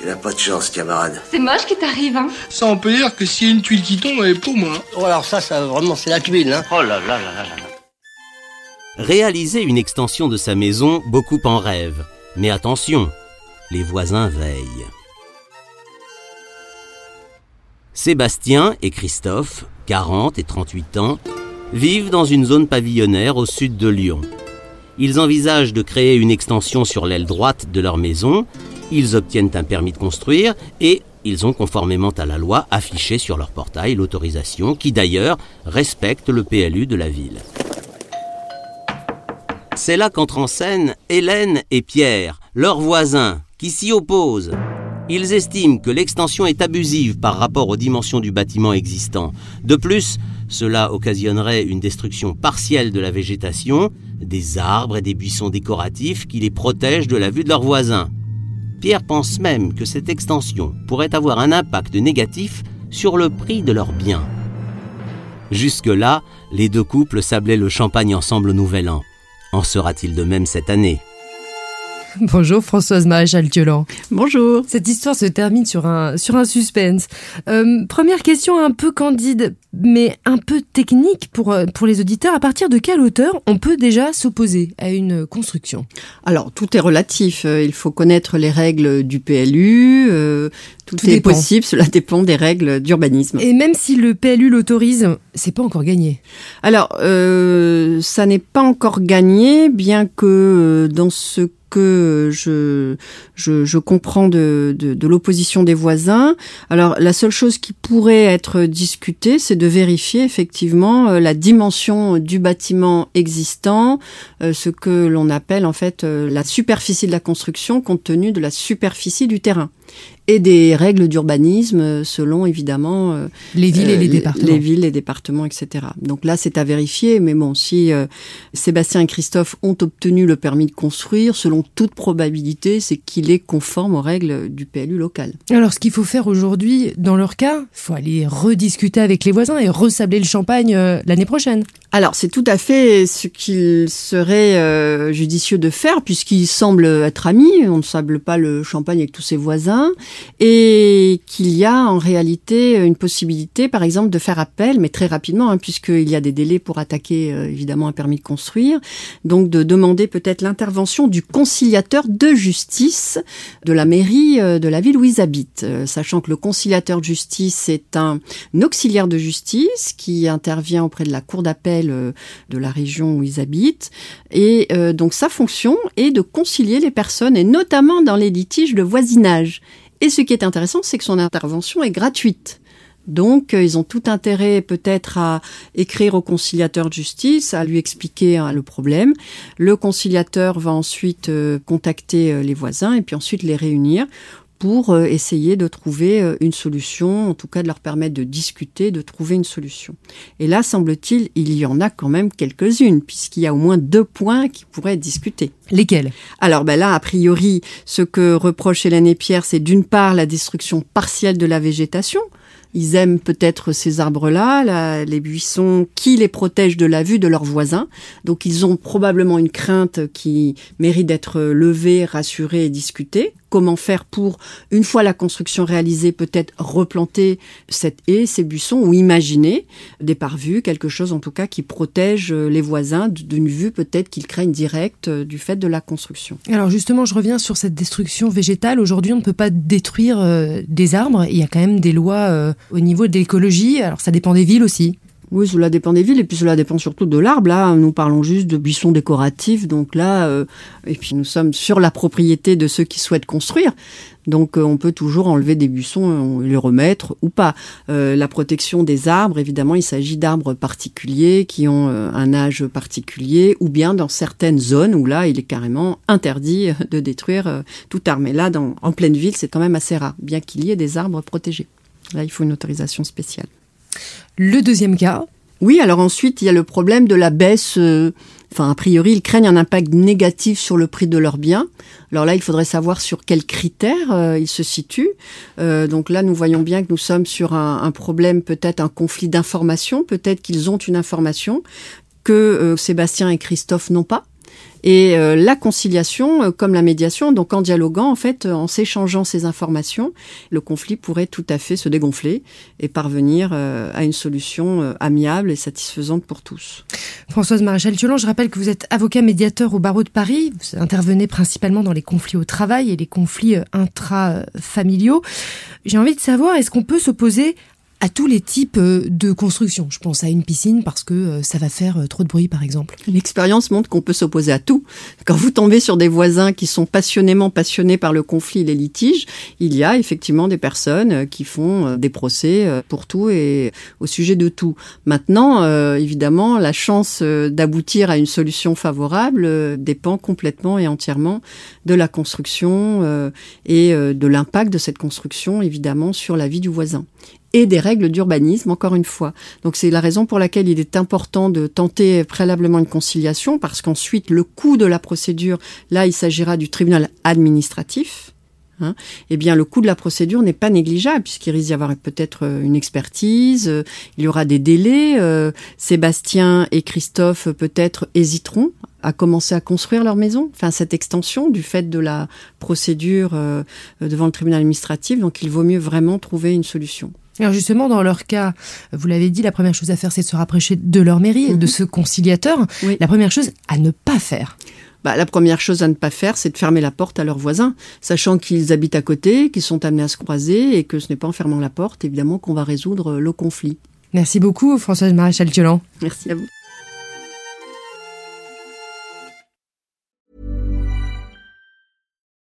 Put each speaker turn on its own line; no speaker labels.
Tu n'as pas de chance, camarade.
C'est moche qui t'arrive, hein
Ça, on peut dire que s'il y a une tuile qui tombe, elle est pour moi.
Oh, alors ça, ça vraiment, c'est la tuile, hein.
Oh là là là là là.
Réaliser une extension de sa maison, beaucoup en rêvent. Mais attention, les voisins veillent. Sébastien et Christophe, 40 et 38 ans, vivent dans une zone pavillonnaire au sud de Lyon. Ils envisagent de créer une extension sur l'aile droite de leur maison, ils obtiennent un permis de construire et ils ont conformément à la loi affiché sur leur portail l'autorisation qui d'ailleurs respecte le PLU de la ville. C'est là qu'entrent en scène Hélène et Pierre, leurs voisins, qui s'y opposent. Ils estiment que l'extension est abusive par rapport aux dimensions du bâtiment existant. De plus, cela occasionnerait une destruction partielle de la végétation, des arbres et des buissons décoratifs qui les protègent de la vue de leurs voisins. Pierre pense même que cette extension pourrait avoir un impact négatif sur le prix de leurs biens. Jusque-là, les deux couples sablaient le champagne ensemble au Nouvel An. En sera-t-il de même cette année?
Bonjour Françoise Maréchal Thiolan.
Bonjour.
Cette histoire se termine sur un, sur un suspense. Euh, première question un peu candide, mais un peu technique pour, euh, pour les auditeurs. À partir de quelle hauteur on peut déjà s'opposer à une construction?
Alors, tout est relatif. Euh, Il faut connaître les règles du PLU. euh, tout,
Tout
est
dépend.
possible. Cela dépend des règles d'urbanisme.
Et même si le PLU l'autorise, c'est pas encore gagné?
Alors, euh, ça n'est pas encore gagné, bien que euh, dans ce que je, je, je comprends de, de, de l'opposition des voisins. Alors, la seule chose qui pourrait être discutée, c'est de vérifier effectivement euh, la dimension du bâtiment existant, euh, ce que l'on appelle en fait euh, la superficie de la construction compte tenu de la superficie du terrain et des règles d'urbanisme euh, selon évidemment euh,
Les villes et
euh,
les départements.
Les villes, les départements, etc. Donc là, c'est à vérifier. Mais bon, si euh, Sébastien et Christophe ont obtenu le permis de construire, selon toute probabilité, c'est qu'il est conforme aux règles du PLU local.
Alors, ce qu'il faut faire aujourd'hui, dans leur cas, il faut aller rediscuter avec les voisins et resabler le champagne euh, l'année prochaine.
Alors, c'est tout à fait ce qu'il serait euh, judicieux de faire, puisqu'ils semblent être amis. On ne sable pas le champagne avec tous ses voisins. Et qu'il y a en réalité une possibilité, par exemple, de faire appel, mais très rapidement, hein, puisqu'il y a des délais pour attaquer, euh, évidemment, un permis de construire. Donc, de demander peut-être l'intervention du conciliateur de justice de la mairie euh, de la ville où ils habitent. Euh, sachant que le conciliateur de justice est un auxiliaire de justice qui intervient auprès de la cour d'appel de la région où ils habitent. Et donc sa fonction est de concilier les personnes, et notamment dans les litiges de voisinage. Et ce qui est intéressant, c'est que son intervention est gratuite. Donc, euh, ils ont tout intérêt peut-être à écrire au conciliateur de justice, à lui expliquer hein, le problème. Le conciliateur va ensuite euh, contacter euh, les voisins et puis ensuite les réunir pour euh, essayer de trouver euh, une solution, en tout cas de leur permettre de discuter, de trouver une solution. Et là, semble-t-il, il y en a quand même quelques-unes, puisqu'il y a au moins deux points qui pourraient être discutés.
Lesquels?
Alors ben là, a priori, ce que reprochent Hélène et Pierre, c'est d'une part la destruction partielle de la végétation. Ils aiment peut-être ces arbres-là, les buissons qui les protègent de la vue de leurs voisins. Donc ils ont probablement une crainte qui mérite d'être levée, rassurée et discutée. Comment faire pour, une fois la construction réalisée, peut-être replanter cette haie, ces buissons, ou imaginer des parvues, quelque chose en tout cas qui protège les voisins d'une vue peut-être qu'ils craignent directe euh, du fait de la construction.
Alors justement, je reviens sur cette destruction végétale. Aujourd'hui, on ne peut pas détruire euh, des arbres. Il y a quand même des lois euh, au niveau de l'écologie. Alors ça dépend des villes aussi.
Oui, cela dépend des villes et puis cela dépend surtout de l'arbre. Là, nous parlons juste de buissons décoratifs, donc là, euh, et puis nous sommes sur la propriété de ceux qui souhaitent construire. Donc euh, on peut toujours enlever des buissons et les remettre ou pas. Euh, la protection des arbres, évidemment, il s'agit d'arbres particuliers qui ont un âge particulier ou bien dans certaines zones où là, il est carrément interdit de détruire tout arbre. Mais là, dans, en pleine ville, c'est quand même assez rare, bien qu'il y ait des arbres protégés. Là, il faut une autorisation spéciale.
Le deuxième cas
Oui, alors ensuite, il y a le problème de la baisse. Euh, enfin, a priori, ils craignent un impact négatif sur le prix de leurs biens. Alors là, il faudrait savoir sur quels critères euh, ils se situent. Euh, donc là, nous voyons bien que nous sommes sur un, un problème, peut-être un conflit d'information. Peut-être qu'ils ont une information que Sébastien et Christophe n'ont pas. Et euh, la conciliation, euh, comme la médiation, donc en dialoguant, en fait, euh, en s'échangeant ces informations, le conflit pourrait tout à fait se dégonfler et parvenir à une solution amiable et satisfaisante pour tous.
Françoise Maréchal-Thiolan, je rappelle que vous êtes avocat médiateur au barreau de Paris. Vous intervenez principalement dans les conflits au travail et les conflits intrafamiliaux. J'ai envie de savoir, est-ce qu'on peut s'opposer à tous les types euh, de construction. Je pense à une piscine parce que euh, ça va faire euh, trop de bruit, par exemple.
L'expérience montre qu'on peut s'opposer à tout. Quand vous tombez sur des voisins qui sont passionnément passionnés par le conflit et les litiges, il y a effectivement des personnes qui font des procès pour tout et au sujet de tout. Maintenant, évidemment, la chance d'aboutir à une solution favorable dépend complètement et entièrement de la construction et de l'impact de cette construction, évidemment, sur la vie du voisin et des règles d'urbanisme, encore une fois. Donc c'est la raison pour laquelle il est important de tenter préalablement une conciliation, parce qu'ensuite, le coût de la procédure, là, il s'agira du tribunal administratif. Hein, eh bien, le coût de la procédure n'est pas négligeable puisqu'il risque d'y avoir peut-être euh, une expertise, euh, il y aura des délais. Euh, Sébastien et Christophe peut-être hésiteront à commencer à construire leur maison, enfin cette extension du fait de la procédure devant le tribunal administratif. Donc, il vaut mieux vraiment trouver une solution.
Alors justement, dans leur cas, vous l'avez dit, la première chose à faire, c'est de se rapprocher de leur mairie et de mhm. ce conciliateur. La première chose à ne pas faire.
Bah, la première chose à ne pas faire, c'est de fermer la porte à leurs voisins, sachant qu'ils habitent à côté, qu'ils sont amenés à se croiser et que ce n'est pas en fermant la porte, évidemment, qu'on va résoudre le conflit.
Merci beaucoup, Françoise Maréchal-Thiolan.
Merci à vous.